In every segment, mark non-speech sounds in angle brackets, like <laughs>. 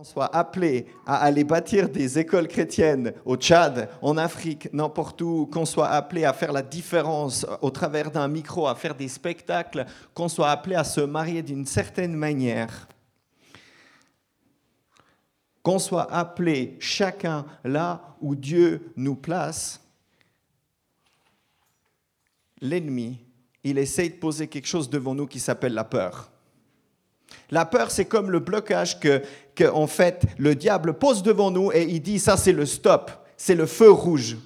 qu'on soit appelé à aller bâtir des écoles chrétiennes au Tchad, en Afrique, n'importe où, qu'on soit appelé à faire la différence au travers d'un micro, à faire des spectacles, qu'on soit appelé à se marier d'une certaine manière, qu'on soit appelé chacun là où Dieu nous place, l'ennemi, il essaye de poser quelque chose devant nous qui s'appelle la peur. La peur, c'est comme le blocage que, fait, le diable pose devant nous et il dit, ça c'est le stop, c'est le feu rouge.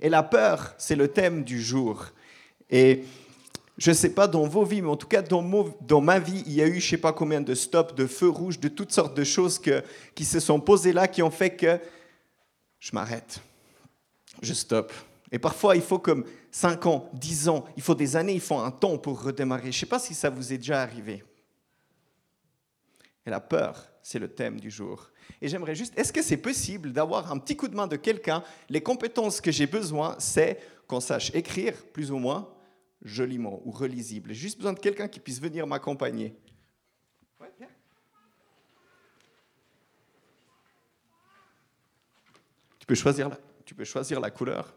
Et la peur, c'est le thème du jour. Et je ne sais pas dans vos vies, mais en tout cas dans, dans, ma vie, il y a eu je ne sais pas combien de stops, de feux rouges, de toutes sortes de choses que, qui se sont posées là, qui ont fait que je m'arrête, je stoppe. Et parfois, il faut comme 5 ans, 10 ans, il faut des années, il faut un temps pour redémarrer. Je ne sais pas si ça vous est déjà arrivé. Et la peur, c'est le thème du jour. Et j'aimerais juste, est-ce que c'est possible d'avoir un petit coup de main de quelqu'un? Les compétences que j'ai besoin, c'est qu'on sache écrire, plus ou moins, joliment ou relisible. J'ai juste besoin de quelqu'un qui puisse venir m'accompagner. Tu peux choisir la, tu peux choisir la couleur.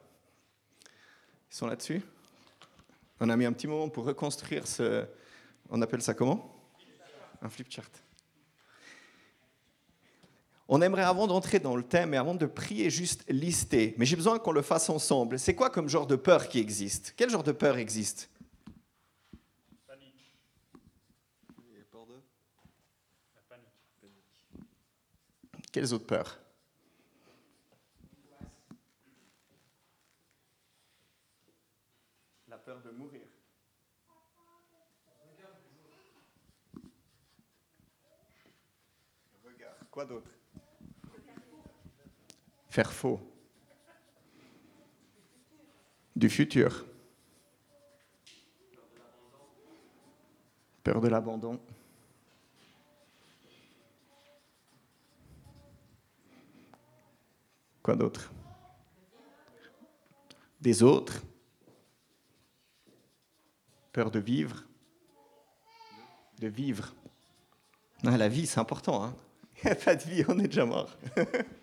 Ils sont là-dessus. On a mis un petit moment pour reconstruire ce. On appelle ça comment? Un flip chart. On aimerait, avant d'entrer dans le thème et avant de prier, juste lister. Mais j'ai besoin qu'on le fasse ensemble. C'est quoi comme genre de peur qui existe? Quel genre de peur existe? Panique. Quelles autres peurs? La peur de mourir. Quoi d'autre? Faux. Du futur. Peur de l'abandon. Quoi d'autre? Des autres. Peur de vivre. De vivre. Ah, la vie, c'est important. Hein <laughs> pas de vie, on est déjà mort. <laughs>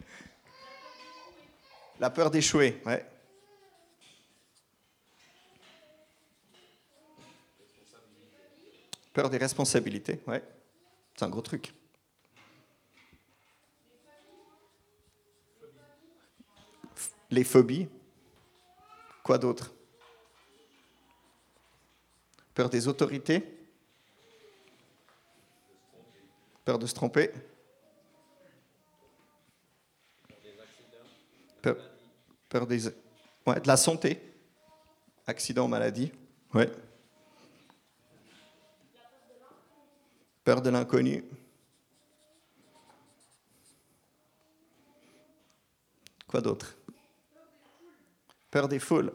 La peur d'échouer, ouais. Peur des responsabilités, ouais. C'est un gros truc. Les phobies. Quoi d'autre? Peur des autorités Peur de se tromper Peur, des, ouais, de la santé. Accident, maladie. Ouais. Peur de l'inconnu. Quoi d'autre? Peur des foules.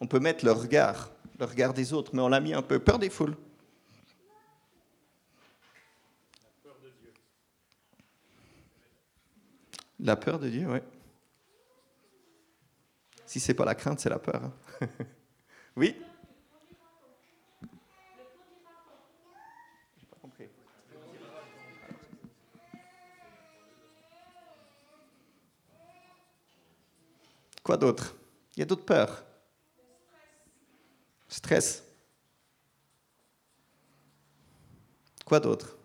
On peut mettre le regard, le regard des autres, mais on l'a mis un peu. Peur des foules. La peur de Dieu, oui. Si c'est pas la crainte, c'est la peur. Hein. <laughs> oui? Quoi d'autre? Il y a d'autres peurs. Stress. Quoi d'autre?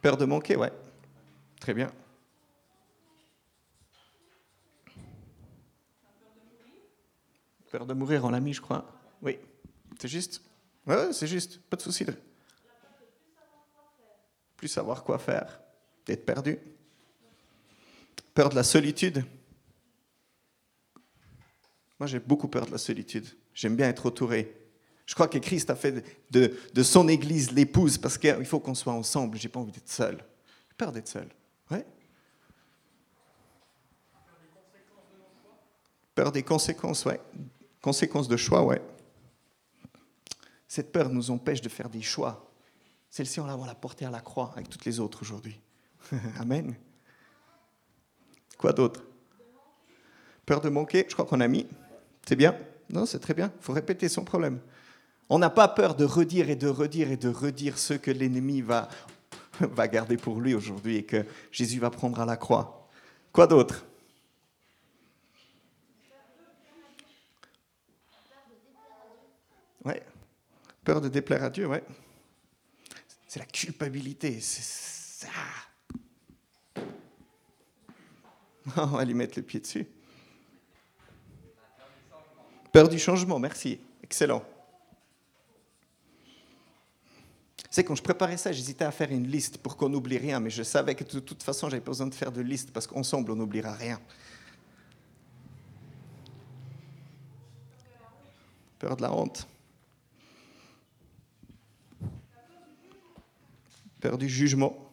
Peur de manquer, ouais. Très bien. Peur de mourir, on l'a mis, je crois. Oui, c'est juste? Ouais, c'est juste, pas de souci. Plus savoir quoi faire, d'être perdu. Peur de la solitude. Moi, j'ai beaucoup peur de la solitude. J'aime bien être entouré. Je crois que Christ a fait de, de son Église l'épouse parce qu'il faut qu'on soit ensemble. J'ai pas envie d'être seul. Peur d'être seul. Ouais. Peur des conséquences, ouais. Conséquence de choix, ouais. Cette peur nous empêche de faire des choix. Celle-ci, on va la porter à la croix avec toutes les autres aujourd'hui. <laughs> Amen. Quoi d'autre? Peur de manquer, je crois qu'on a mis. C'est bien? Non, c'est très bien. Il faut répéter son problème. On n'a pas peur de redire et de redire et de redire ce que l'ennemi va <laughs> va garder pour lui aujourd'hui et que Jésus va prendre à la croix. Quoi d'autre? Ouais. Peur de déplaire à Dieu, ouais. C'est la culpabilité. C'est ça. <laughs> On va lui mettre le pied dessus. Peur du changement, merci. Excellent. C'est quand je préparais ça, j'hésitais à faire une liste pour qu'on n'oublie rien, mais je savais que de toute façon, j'avais besoin de faire de liste parce qu'ensemble, on n'oubliera rien. Peur de la honte. Peur du jugement.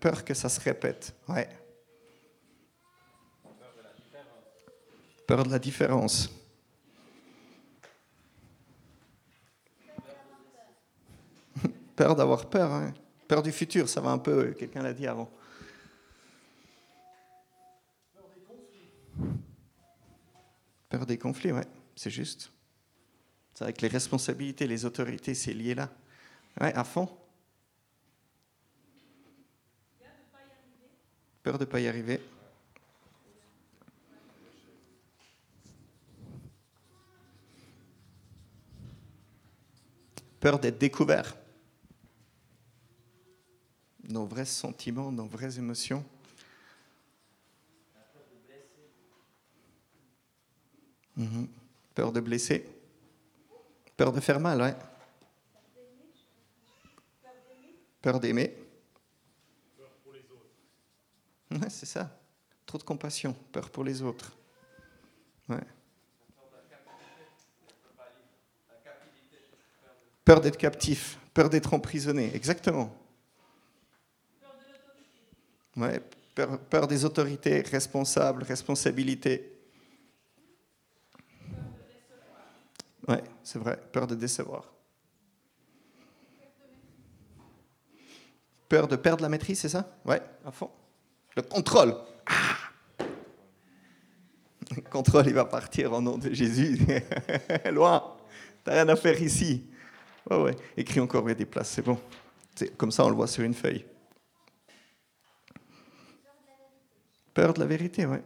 Peur que ça se répète. Ouais. Peur de la différence. <laughs> Peur d'avoir peur. Hein. Peur du futur, ça va un peu, quelqu'un l'a dit avant. Peur des conflits, ouais, c'est juste. C'est avec les responsabilités, les autorités, c'est lié là. Ouais, à fond. Peur de ne pas y arriver. Peur d'être découvert. Nos vrais sentiments, nos vraies émotions. Mhm. Peur de blesser. Peur de faire mal, ouais. Peur d'aimer. Ouais, c'est ça. Trop de compassion, peur pour les autres. Ouais. Peur d'être captif, peur d'être emprisonné, exactement. Ouais, peur, peur des autorités, responsables, responsabilité. Ouais, c'est vrai, peur de décevoir. Peur de perdre la maîtrise, c'est ça? Ouais, à fond. Le contrôle. Ah le contrôle, il va partir au nom de Jésus. <laughs> Loin. T'as rien à faire ici. Ouais, ouais. Écris encore, il y a des places, c'est bon. Comme ça, on le voit sur une feuille. Peur de la vérité, ouais.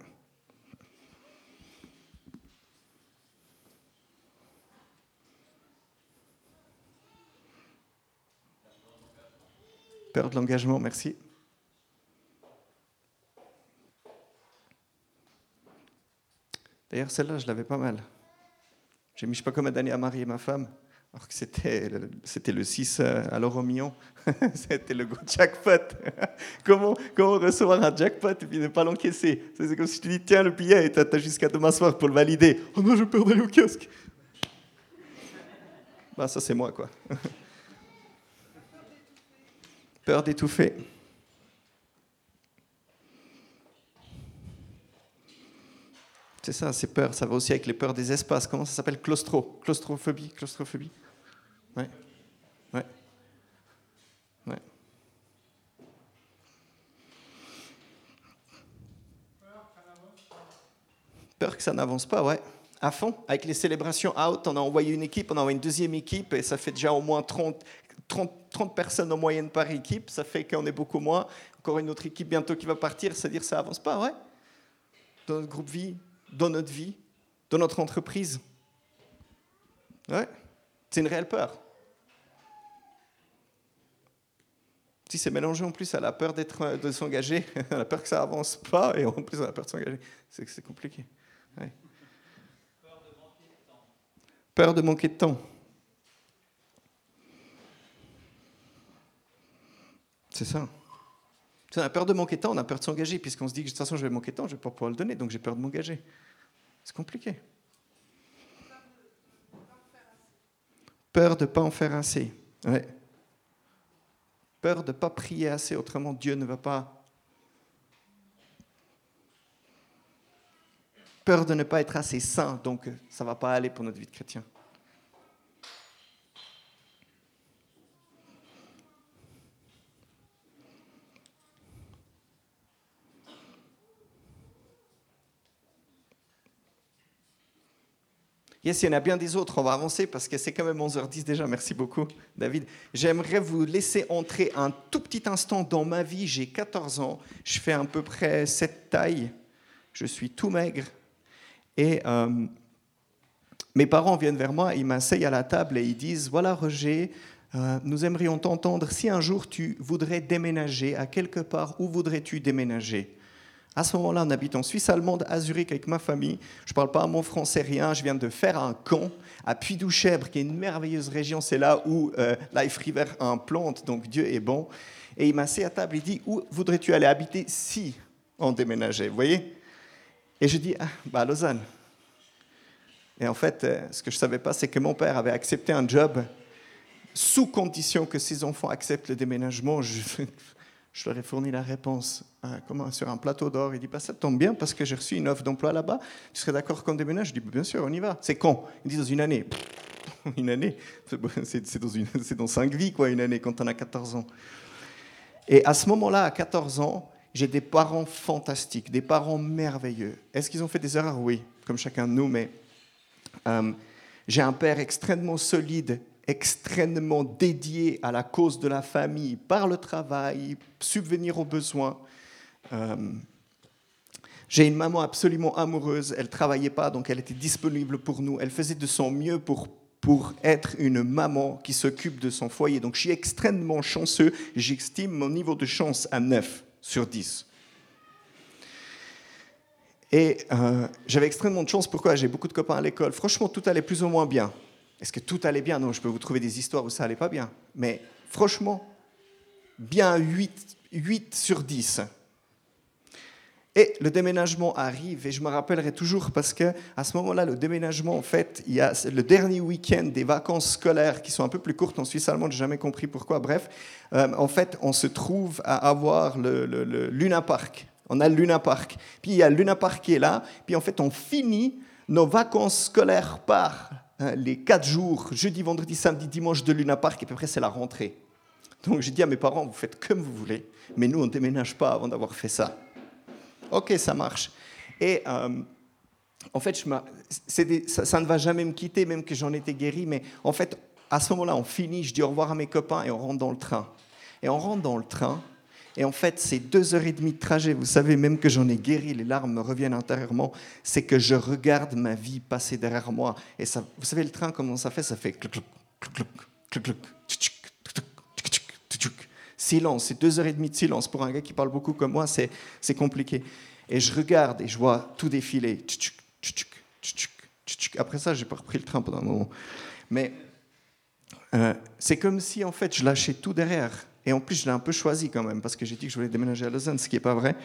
Peur de l'engagement, merci. D'ailleurs, celle-là, je l'avais pas mal. J'ai mis je sais pas combien d'années à marier ma femme, alors que c'était, c'était le 6 euh, à l'euro million. <laughs> c'était le gros jackpot. <laughs> comment, comment recevoir un jackpot et puis ne pas l'encaisser? C'est comme si te dis, tiens, le billet, et t'as jusqu'à demain soir pour le valider. Oh non, je d'aller au kiosque. bah, ça, c'est moi, quoi. <laughs> peur d'étouffer. C'est ça, c'est peur. Ça va aussi avec les peurs des espaces. Comment ça s'appelle? Claustro. Claustrophobie. Claustrophobie. Ouais. Ouais. Ouais. Peur que ça n'avance pas, ouais. À fond. Avec les célébrations out, on a envoyé une équipe, on a envoyé une deuxième équipe et ça fait déjà au moins 30, 30, 30 personnes en moyenne par équipe. Ça fait qu'on est beaucoup moins. Encore une autre équipe bientôt qui va partir, c'est-à-dire ça avance pas, ouais. Dans notre groupe vie, dans notre vie, dans notre entreprise. Ouais, c'est une réelle peur. Si c'est mélangé en plus à la peur d'être, de s'engager, <laughs> à la peur que ça avance pas, et en plus à la peur de s'engager, c'est c'est compliqué. Peur de manquer de temps. Peur de manquer de temps. C'est ça. On a peur de manquer de temps, on a peur de s'engager, puisqu'on se dit que de toute façon je vais manquer de temps, je ne vais pas pouvoir le donner, donc j'ai peur de m'engager. C'est compliqué. Peur de ne pas en faire assez. Peur de ne pas prier assez, autrement Dieu ne va pas. Peur de ne pas être assez saint, donc ça ne va pas aller pour notre vie de chrétien. Yes, il y en a bien des autres. On va avancer parce que c'est quand même 11h10 déjà. Merci beaucoup, David. J'aimerais vous laisser entrer un tout petit instant dans ma vie. J'ai 14 ans. Je fais à peu près cette taille. Je suis tout maigre. Et euh, mes parents viennent vers moi, ils m'asseyent à la table et ils disent Voilà, Roger, euh, nous aimerions t'entendre. Si un jour tu voudrais déménager à quelque part, où voudrais-tu déménager? À ce moment-là, on habite en Suisse allemande, à Zurich, avec ma famille. Je ne parle pas mot français, rien. Je viens de faire un camp à Puy-Douchèbre, qui est une merveilleuse région. C'est là où euh, Life River implante, donc Dieu est bon. Et il m'a assis à table, il dit Où voudrais-tu aller habiter si on déménageait Vous voyez? Et je dis ah, bah, à Lausanne. Et en fait, euh, ce que je ne savais pas, c'est que mon père avait accepté un job sous condition que ses enfants acceptent le déménagement. Je, je leur ai fourni la réponse euh, comment, sur un plateau d'or. Il dit, bah, ça tombe bien parce que j'ai reçu une offre d'emploi là-bas. Tu serais d'accord qu'on déménage Je dis, bien sûr, on y va. C'est quand Il dit, dans une année. <laughs> une année? <laughs> C'est dans cinq vies, quoi, une année, quand on a 14 ans. Et à ce moment-là, à 14 ans, j'ai des parents fantastiques, des parents merveilleux. Est-ce qu'ils ont fait des erreurs? Oui, comme chacun de nous, mais euh, j'ai un père extrêmement solide extrêmement dédié à la cause de la famille par le travail, subvenir aux besoins. Euh, j'ai une maman absolument amoureuse, elle travaillait pas, donc elle était disponible pour nous, elle faisait de son mieux pour, pour être une maman qui s'occupe de son foyer. Donc je suis extrêmement chanceux, j'estime mon niveau de chance à 9 sur 10. Et euh, j'avais extrêmement de chance, pourquoi? J'ai beaucoup de copains à l'école. Franchement, tout allait plus ou moins bien. Est-ce que tout allait bien? Non, je peux vous trouver des histoires où ça allait pas bien. Mais franchement, bien 8, 8 sur 10. Et le déménagement arrive, et je me rappellerai toujours parce que à ce moment-là, le déménagement, en fait, il y a le dernier week-end des vacances scolaires qui sont un peu plus courtes en Suisse allemande, j'ai jamais compris pourquoi. Bref, euh, en fait, on se trouve à avoir le, Luna Park. On a le Luna Park. Puis il y a le Luna Park qui est là. Puis en fait, on finit nos vacances scolaires par les quatre jours, jeudi, vendredi, samedi, dimanche de Luna Park, et puis après c'est la rentrée. Donc j'ai dit à mes parents, vous faites comme vous voulez, mais nous on ne déménage pas avant d'avoir fait ça. Ok, ça marche. Et euh, en fait, ça, ça, ne va jamais me quitter, même que j'en étais guéri, mais en fait, à ce moment-là, on finit, je dis au revoir à mes copains et on rentre dans le train. Et on rentre dans le train, et en fait, ces deux heures et demie de trajet, vous savez, même que j'en ai guéri, les larmes me reviennent intérieurement, c'est que je regarde ma vie passer derrière moi. Et ça, vous savez, le train, comment ça fait Ça fait silence. C'est deux heures et demie de silence. Pour un gars qui parle beaucoup comme moi, c'est compliqué. Et je regarde et je vois tout défiler. Après ça, j'ai pas repris le train pendant un moment. Mais euh, c'est comme si, en fait, je lâchais tout derrière et en plus, je l'ai un peu choisi quand même, parce que j'ai dit que je voulais déménager à Lausanne, ce qui n'est pas vrai.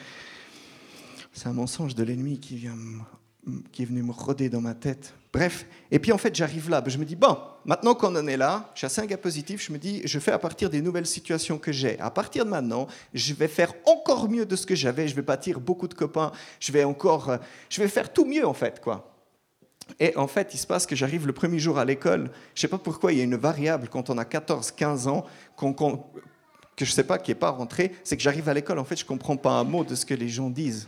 C'est un mensonge de l'ennemi qui, est venu me rôder dans ma tête. Bref, et puis en fait, j'arrive là. Je me dis, bon, maintenant qu'on en est là, je suis assez un gars positif, je me dis, je fais à partir des nouvelles situations que j'ai. À partir de maintenant, je vais faire encore mieux de ce que j'avais. Je vais bâtir beaucoup de copains. Je vais encore, euh, je vais faire tout mieux en fait, quoi. Et en fait, il se passe que j'arrive le premier jour à l'école. Je ne sais pas pourquoi, il y a une variable quand on a 14, 15 ans, qu'on que je ne sais pas, qui n'est pas rentré, c'est que j'arrive à l'école, en fait, je ne comprends pas un mot de ce que les gens disent,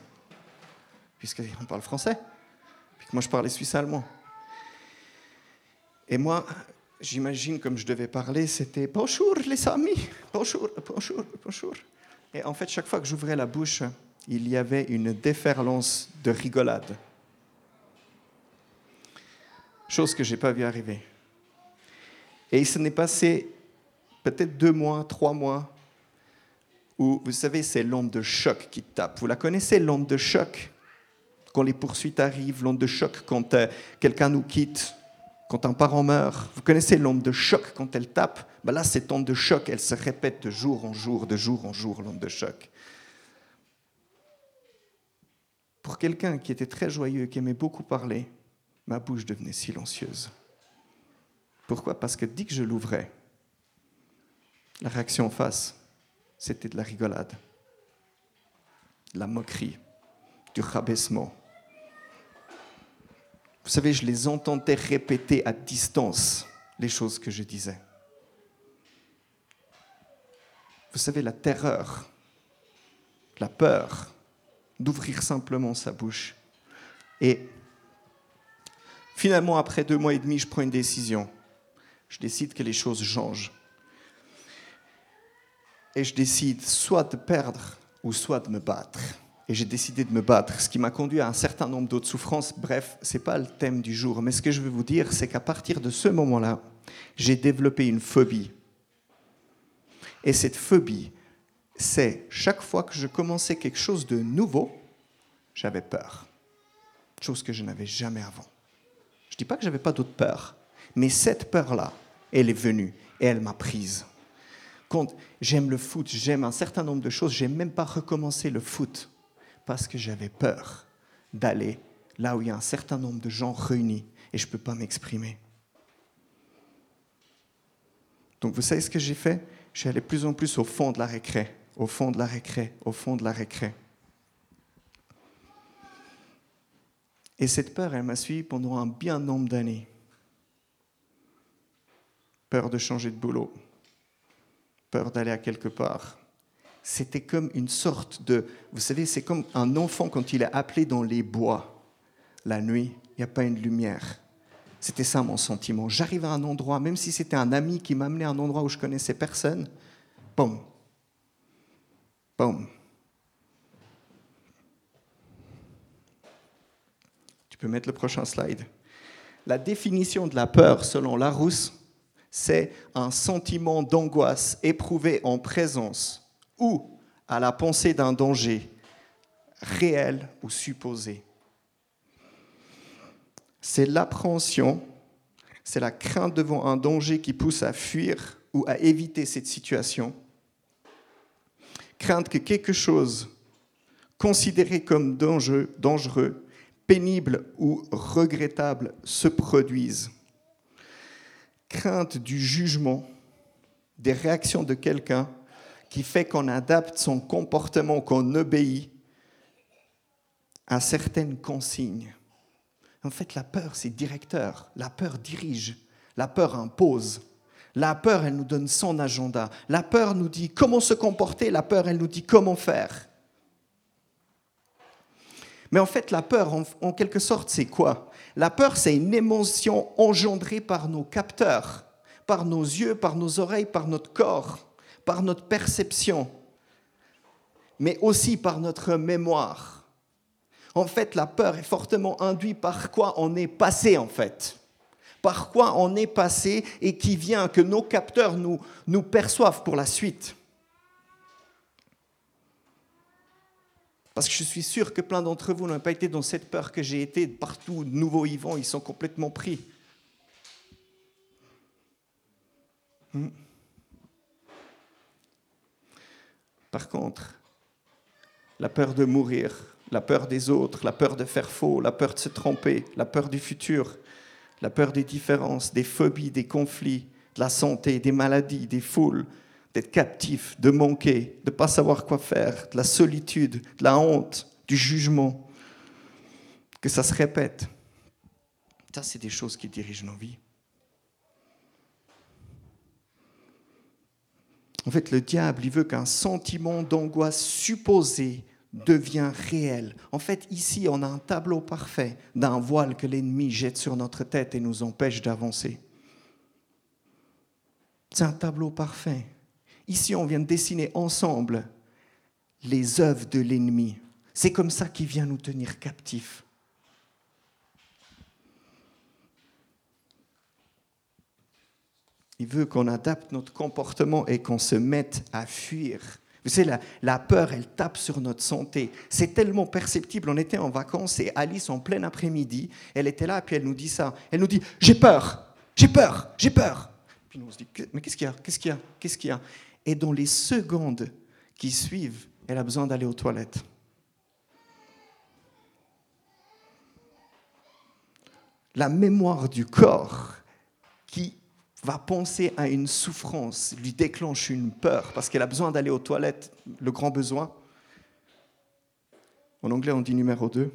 puisqu'on parle français, puis que moi je parlais suisse-allemand. Et moi, j'imagine comme je devais parler, c'était bonjour les amis, bonjour, bonjour, bonjour. Et en fait, chaque fois que j'ouvrais la bouche, il y avait une déferlance de rigolade. Chose que je n'ai pas vu arriver. Et il s'en est passé peut-être deux mois, trois mois, vous savez, c'est l'onde de choc qui tape. Vous la connaissez, l'onde de choc? Quand les poursuites arrivent, l'onde de choc quand euh, quelqu'un nous quitte, quand un parent meurt. Vous connaissez l'onde de choc quand elle tape? Ben Là, cette onde de choc, elle se répète de jour en jour, de jour en jour, l'onde de choc. Pour quelqu'un qui était très joyeux, qui aimait beaucoup parler, ma bouche devenait silencieuse. Pourquoi? Parce que dès que je l'ouvrais, la réaction en face, c'était de la rigolade, de la moquerie, du rabaissement. Vous savez, je les entendais répéter à distance les choses que je disais. Vous savez, la terreur, la peur d'ouvrir simplement sa bouche. Et Finalement, après deux mois et demi, je prends une décision. Je décide que les choses changent. Et je décide soit de perdre ou soit de me battre. Et j'ai décidé de me battre, ce qui m'a conduit à un certain nombre d'autres souffrances. Bref, ce n'est pas le thème du jour. Mais ce que je veux vous dire, c'est qu'à partir de ce moment-là, j'ai développé une phobie. Et cette phobie, c'est chaque fois que je commençais quelque chose de nouveau, j'avais peur. Chose que je n'avais jamais avant. Je ne dis pas que je n'avais pas d'autres peurs, mais cette peur-là, elle est venue et elle m'a prise. Quand j'aime le foot, j'aime un certain nombre de choses, j'ai même pas recommencé le foot parce que j'avais peur d'aller là où il y a un certain nombre de gens réunis et je ne peux pas m'exprimer. Donc vous savez ce que j'ai fait? Je suis allé plus en plus au fond de la récré, au fond de la récré, au fond de la récré. Et cette peur, elle m'a suivi pendant un bien nombre d'années. Peur de changer de boulot, peur d'aller à quelque part. C'était comme une sorte de... Vous savez, c'est comme un enfant quand il est appelé dans les bois. La nuit, il n'y a pas une lumière. C'était ça mon sentiment. J'arrive à un endroit, même si c'était un ami qui m'amenait à un endroit où je connaissais personne, boum, boum, peux mettre le prochain slide. La définition de la peur, selon Larousse, c'est un sentiment d'angoisse éprouvé en présence ou à la pensée d'un danger réel ou supposé. C'est l'appréhension, c'est la crainte devant un danger qui pousse à fuir ou à éviter cette situation. Crainte que quelque chose considéré comme dangereux, pénibles ou regrettables se produisent. Crainte du jugement, des réactions de quelqu'un qui fait qu'on adapte son comportement, qu'on obéit à certaines consignes. En fait, la peur, c'est directeur. La peur dirige. La peur impose. La peur, elle nous donne son agenda. La peur nous dit comment se comporter. La peur, elle nous dit comment faire. Mais en fait, la peur, en, quelque sorte, c'est quoi? La peur, c'est une émotion engendrée par nos capteurs, par nos yeux, par nos oreilles, par notre corps, par notre perception, mais aussi par notre mémoire. En fait, la peur est fortement induite par quoi on est passé, en fait. Par quoi on est passé et qui vient, que nos capteurs nous, nous perçoivent pour la suite. Parce que je suis sûr que plein d'entre vous n'ont pas été dans cette peur que j'ai été partout, nouveaux vivants, ils sont complètement pris. Hmm. Par contre, la peur de mourir, la peur des autres, la peur de faire faux, la peur de se tromper, la peur du futur, la peur des différences, des phobies, des conflits, de la santé, des maladies, des foules, d'être captif, de manquer, de ne pas savoir quoi faire, de la solitude, de la honte, du jugement, que ça se répète. Ça, c'est des choses qui dirigent nos vies. En fait, le diable, il veut qu'un sentiment d'angoisse supposé devient réel. En fait, ici, on a un tableau parfait d'un voile que l'ennemi jette sur notre tête et nous empêche d'avancer. C'est un tableau parfait. Ici, on vient de dessiner ensemble les œuvres de l'ennemi. C'est comme ça qu'il vient nous tenir captifs. Il veut qu'on adapte notre comportement et qu'on se mette à fuir. Vous savez, la, peur, elle tape sur notre santé. C'est tellement perceptible. On était en vacances et Alice, en plein après-midi, elle était là, puis elle nous dit ça. Elle nous dit J'ai peur, j'ai peur, j'ai peur. Puis nous on se dit Mais qu'est-ce qu'il y a? Qu'est-ce qu'il y a? Qu'est-ce qu'il y a? Et dans les secondes qui suivent, elle a besoin d'aller aux toilettes. La mémoire du corps qui va penser à une souffrance, lui déclenche une peur parce qu'elle a besoin d'aller aux toilettes, le grand besoin. En anglais, on dit numéro 2.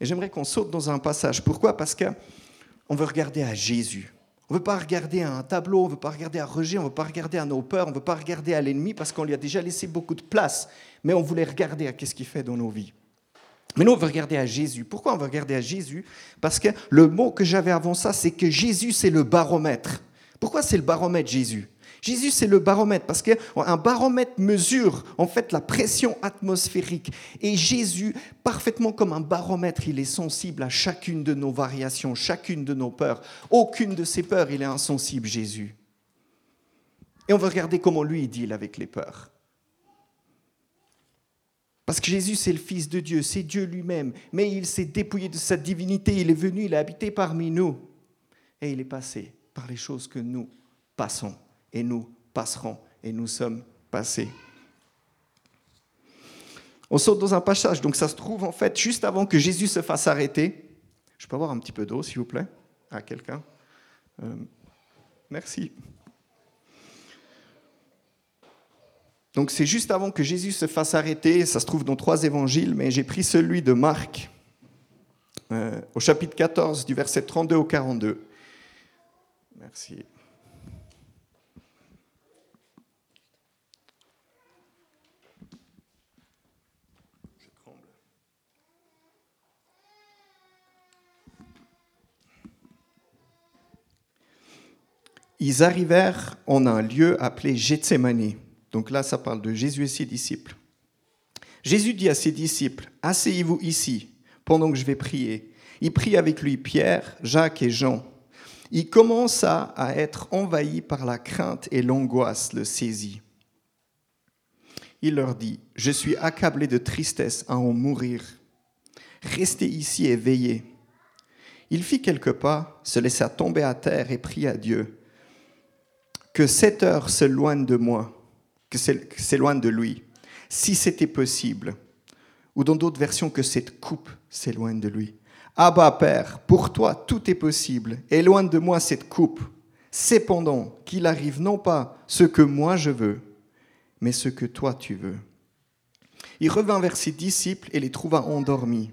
Et j'aimerais qu'on saute dans un passage. Pourquoi? Parce qu'on veut regarder à Jésus. On ne veut pas regarder à un tableau, on ne veut pas regarder à rejet, on ne veut pas regarder à nos peurs, on ne veut pas regarder à l'ennemi parce qu'on lui a déjà laissé beaucoup de place. Mais on voulait regarder à ce qu'il fait dans nos vies. Mais nous, on veut regarder à Jésus. Pourquoi on veut regarder à Jésus? Parce que le mot que j'avais avant ça, c'est que Jésus, c'est le baromètre. Pourquoi c'est le baromètre Jésus? Jésus, c'est le baromètre, parce qu'un baromètre mesure en fait la pression atmosphérique. Et Jésus, parfaitement comme un baromètre, il est sensible à chacune de nos variations, chacune de nos peurs. Aucune de ces peurs, il est insensible, Jésus. Et on va regarder comment lui, il deal avec les peurs. Parce que Jésus, c'est le Fils de Dieu, c'est Dieu lui-même. Mais il s'est dépouillé de sa divinité, il est venu, il a habité parmi nous. Et il est passé par les choses que nous passons et nous passerons et nous sommes passés. On saute dans un passage, donc ça se trouve en fait juste avant que Jésus se fasse arrêter. Je peux avoir un petit peu d'eau, s'il vous plaît, à quelqu'un? Euh, Merci. Donc c'est juste avant que Jésus se fasse arrêter, ça se trouve dans trois évangiles, mais j'ai pris celui de Marc, euh, au chapitre 14, du verset 32 au 42. Merci. Ils arrivèrent en un lieu appelé Gethsemane. Donc là, ça parle de Jésus et ses disciples. Jésus dit à ses disciples, Asseyez-vous ici pendant que je vais prier. Il prie avec lui Pierre, Jacques et Jean. Il commença à être envahi par la crainte et l'angoisse le saisit. Il leur dit, Je suis accablé de tristesse à en mourir. Restez ici et veillez. Il fit quelques pas, se laissa tomber à terre et pria à Dieu que cette heure s'éloigne de moi, que s'éloigne de lui, si c'était possible. Ou dans d'autres versions, que cette coupe s'éloigne de lui. Abba, Père, pour toi tout est possible. Éloigne de moi cette coupe. Cependant, qu'il arrive non pas ce que moi je veux, mais ce que toi tu veux. Il revint vers ses disciples et les trouva endormis.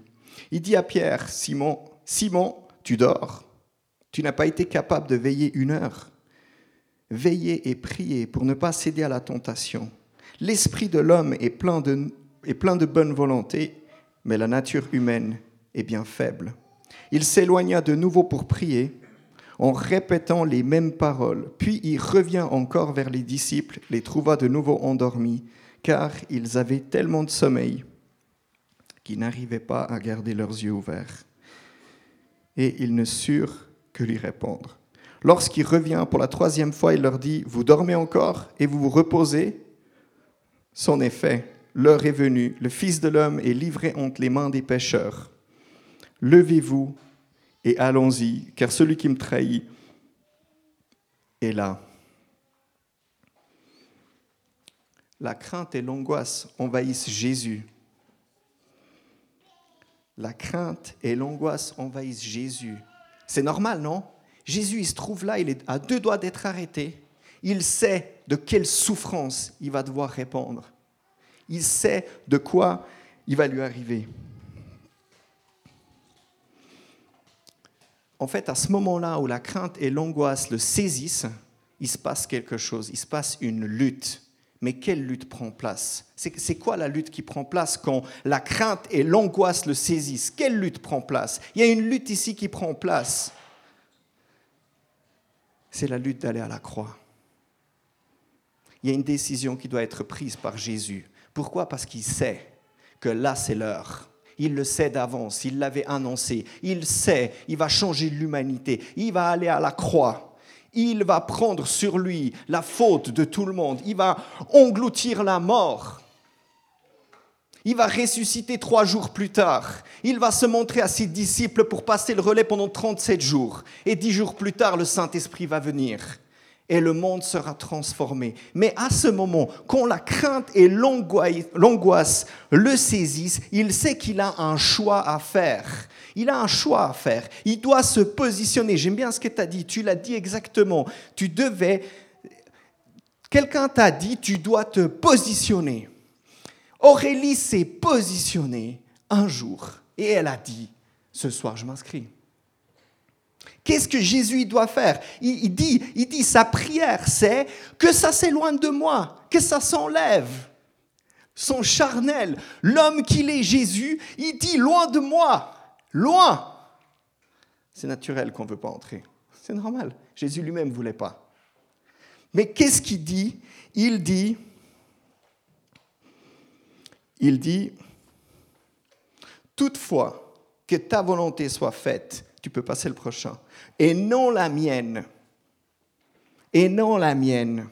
Il dit à Pierre, Simon, Simon, tu dors. Tu n'as pas été capable de veiller une heure. Veillez et priez pour ne pas céder à la tentation. L'esprit de l'homme est plein de, bonne volonté, mais la nature humaine est bien faible. Il s'éloigna de nouveau pour prier, en répétant les mêmes paroles. Puis il revient encore vers les disciples, les trouva de nouveau endormis, car ils avaient tellement de sommeil qu'ils n'arrivaient pas à garder leurs yeux ouverts. Et ils ne surent que lui répondre. Lorsqu'il revient pour la troisième fois, il leur dit, vous dormez encore et vous vous reposez? Son effet, l'heure est venue, le Fils de l'homme est livré entre les mains des pécheurs. Levez-vous et allons-y, car celui qui me trahit est là. La crainte et l'angoisse envahissent Jésus. La crainte et l'angoisse envahissent Jésus. C'est normal, non? Jésus, il se trouve là, il est à deux doigts d'être arrêté. Il sait de quelle souffrance il va devoir répondre. Il sait de quoi il va lui arriver. En fait, à ce moment-là où la crainte et l'angoisse le saisissent, il se passe quelque chose, il se passe une lutte. Mais quelle lutte prend place? C'est quoi la lutte qui prend place quand la crainte et l'angoisse le saisissent? Quelle lutte prend place? Il y a une lutte ici qui prend place c'est la lutte d'aller à la croix. Il y a une décision qui doit être prise par Jésus. Pourquoi? Parce qu'il sait que là, c'est l'heure. Il le sait d'avance, il l'avait annoncé. Il sait, il va changer l'humanité. Il va aller à la croix. Il va prendre sur lui la faute de tout le monde. Il va engloutir la mort. Il va ressusciter trois jours plus tard. Il va se montrer à ses disciples pour passer le relais pendant 37 jours. Et dix jours plus tard, le Saint-Esprit va venir. Et le monde sera transformé. Mais à ce moment, quand la crainte et l'angoisse le saisissent, il sait qu'il a un choix à faire. Il a un choix à faire. Il doit se positionner. J'aime bien ce que tu as dit. Tu l'as dit exactement. Tu devais... Quelqu'un t'a dit, tu dois te positionner. Aurélie s'est positionnée un jour et elle a dit, ce soir je m'inscris. Qu'est-ce que Jésus doit faire? Il, dit, il dit, sa prière, c'est que ça s'éloigne de moi, que ça s'enlève. sont charnels. L'homme qu'il est, Jésus, il dit loin de moi, loin. C'est naturel qu'on ne veut pas entrer. C'est normal. Jésus lui-même ne voulait pas. Mais qu'est-ce qu'il dit? Il dit, il dit, toutefois que ta volonté soit faite, tu peux passer le prochain, et non la mienne, et non la mienne.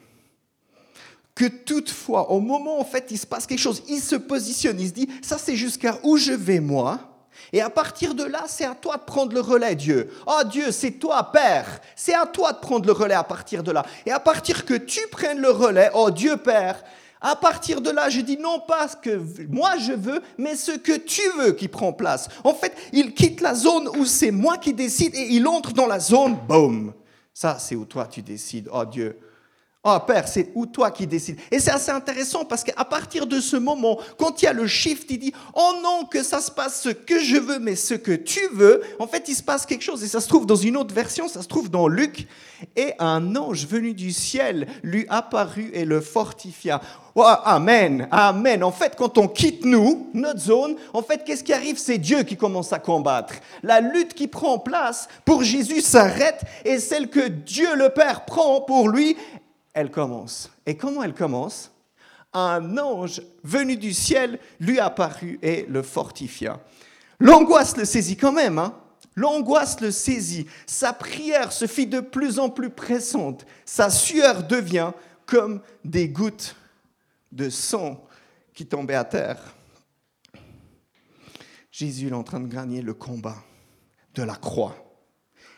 Que toutefois, au moment où en fait il se passe quelque chose, il se positionne, il se dit, ça c'est jusqu'à où je vais moi, et à partir de là, c'est à toi de prendre le relais, Dieu. Oh Dieu, c'est toi, Père. C'est à toi de prendre le relais à partir de là. Et à partir que tu prennes le relais, oh Dieu, Père, à partir de là, je dis non pas ce que moi je veux, mais ce que tu veux qui prend place. En fait, il quitte la zone où c'est moi qui décide et il entre dans la zone, boum. Ça, c'est où toi tu décides. Oh Dieu, Oh Père, c'est où toi qui décides. Et c'est assez intéressant parce qu'à partir de ce moment, quand il y a le shift, il dit, oh non, que ça se passe ce que je veux, mais ce que tu veux, en fait, il se passe quelque chose. Et ça se trouve dans une autre version, ça se trouve dans Luc. Et un ange venu du ciel lui apparut et le fortifia. Oh, amen, amen. En fait, quand on quitte nous, notre zone, en fait, qu'est-ce qui arrive? C'est Dieu qui commence à combattre. La lutte qui prend place pour Jésus s'arrête et celle que Dieu le Père prend pour lui, elle commence. Et comment elle commence? Un ange venu du ciel lui apparut et le fortifia. L'angoisse le saisit quand même. Hein L'angoisse le saisit. Sa prière se fit de plus en plus pressante. Sa sueur devient comme des gouttes de sang qui tombaient à terre. Jésus est en train de gagner le combat de la croix.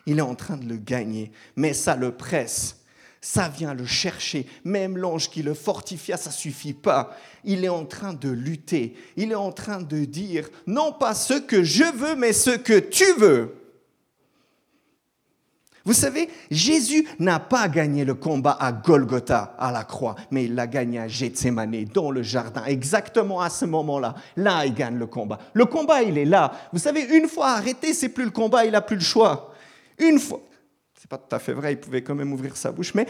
Il est en train de le gagner, mais ça le presse ça vient le chercher. Même l'ange qui le fortifia, ça suffit pas. Il est en train de lutter. Il est en train de dire, non pas ce que je veux, mais ce que tu veux. Vous savez, Jésus n'a pas gagné le combat à Golgotha, à la croix, mais il l'a gagné à Gethsemane, dans le jardin, exactement à ce moment-là. Là, il gagne le combat. Le combat, il est là. Vous savez, une fois arrêté, c'est plus le combat, il n'a plus le choix. Une fois, c'est pas tout à fait vrai, il pouvait quand même ouvrir sa bouche, mais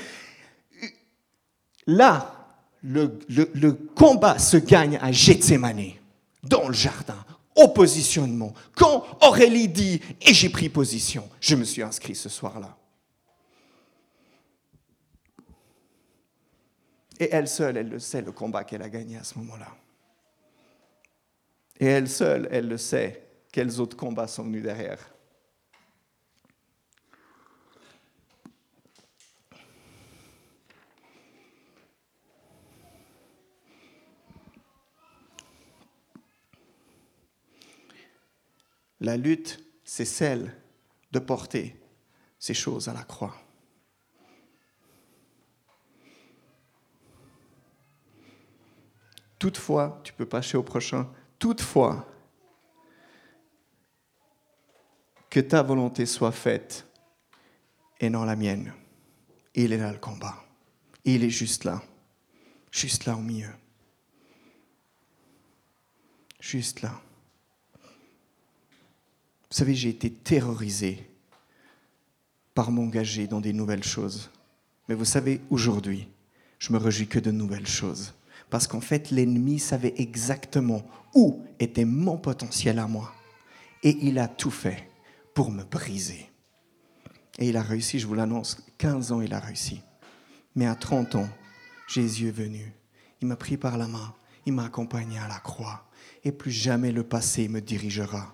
là, le, le combat se gagne à Gethsemane, dans le jardin, au positionnement. Quand Aurélie dit et j'ai pris position, je me suis inscrit ce soir-là. Et elle seule, elle le sait, le combat qu'elle a gagné à ce moment-là. Et elle seule, elle le sait, quels autres combats sont venus derrière. La lutte, c'est celle de porter ces choses à la croix. Toutefois, tu peux passer au prochain, toutefois, que ta volonté soit faite et non la mienne. Il est là le combat. Il est juste là, juste là au milieu. Juste là. Vous savez, j'ai été terrorisé par m'engager dans des nouvelles choses. Mais vous savez, aujourd'hui, je me réjouis que de nouvelles choses. Parce qu'en fait, l'ennemi savait exactement où était mon potentiel à moi. Et il a tout fait pour me briser. Et il a réussi, je vous l'annonce, 15 ans il a réussi. Mais à 30 ans, Jésus est venu. Il m'a pris par la main, il m'a accompagné à la croix. Et plus jamais le passé me dirigera.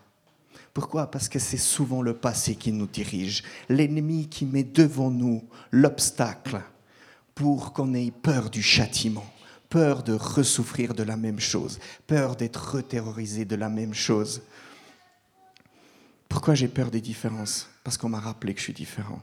Pourquoi? Parce que c'est souvent le passé qui nous dirige, l'ennemi qui met devant nous l'obstacle pour qu'on ait peur du châtiment, peur de ressouffrir de la même chose, peur d'être reterrorisé de la même chose. Pourquoi j'ai peur des différences? Parce qu'on m'a rappelé que je suis différent.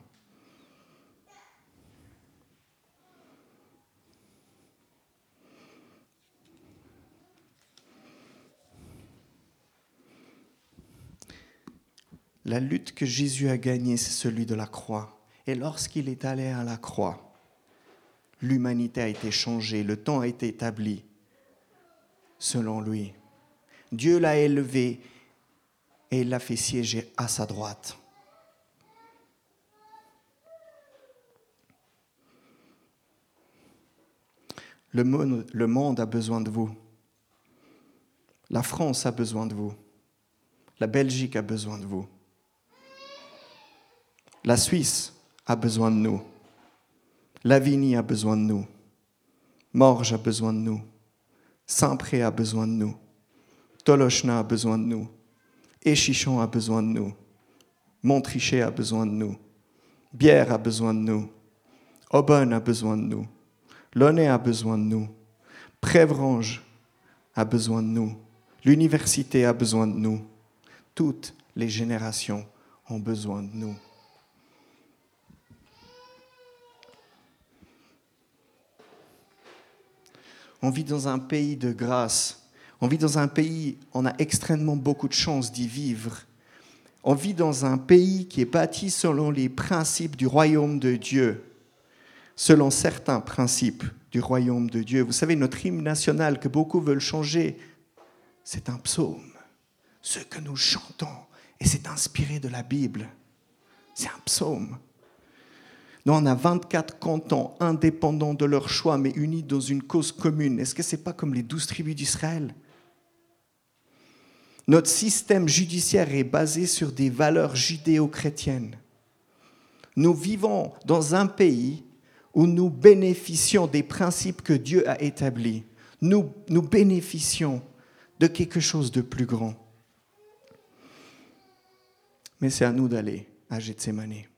La lutte que Jésus a gagnée, c'est celui de la croix. Et lorsqu'il est allé à la croix, l'humanité a été changée, le temps a été établi selon lui. Dieu l'a élevé et l'a fait siéger à sa droite. Le monde, le monde a besoin de vous. La France a besoin de vous. La Belgique a besoin de vous. La Suisse a besoin de nous. Lavigny a besoin de nous. Morges a besoin de nous. Saint-Pré a besoin de nous. Tolochna a besoin de nous. Échichon a besoin de nous. Montrichet a besoin de nous. Bière a besoin de nous. Aubonne a besoin de nous. Launay a besoin de nous. Prévrange a besoin de nous. L'université a besoin de nous. Toutes les générations ont besoin de nous. On vit dans un pays de grâce. On vit dans un pays, on a extrêmement beaucoup de chance d'y vivre. On vit dans un pays qui est bâti selon les principes du royaume de Dieu, selon certains principes du royaume de Dieu. Vous savez, notre hymne national que beaucoup veulent changer, c'est un psaume. Ce que nous chantons, et c'est inspiré de la Bible, c'est un psaume. Nous, on a 24 cantons indépendants de leur choix, mais unis dans une cause commune. Est-ce que ce n'est pas comme les douze tribus d'Israël? Notre système judiciaire est basé sur des valeurs judéo-chrétiennes. Nous vivons dans un pays où nous bénéficions des principes que Dieu a établis. Nous, nous bénéficions de quelque chose de plus grand. Mais c'est à nous d'aller à Gethsemane.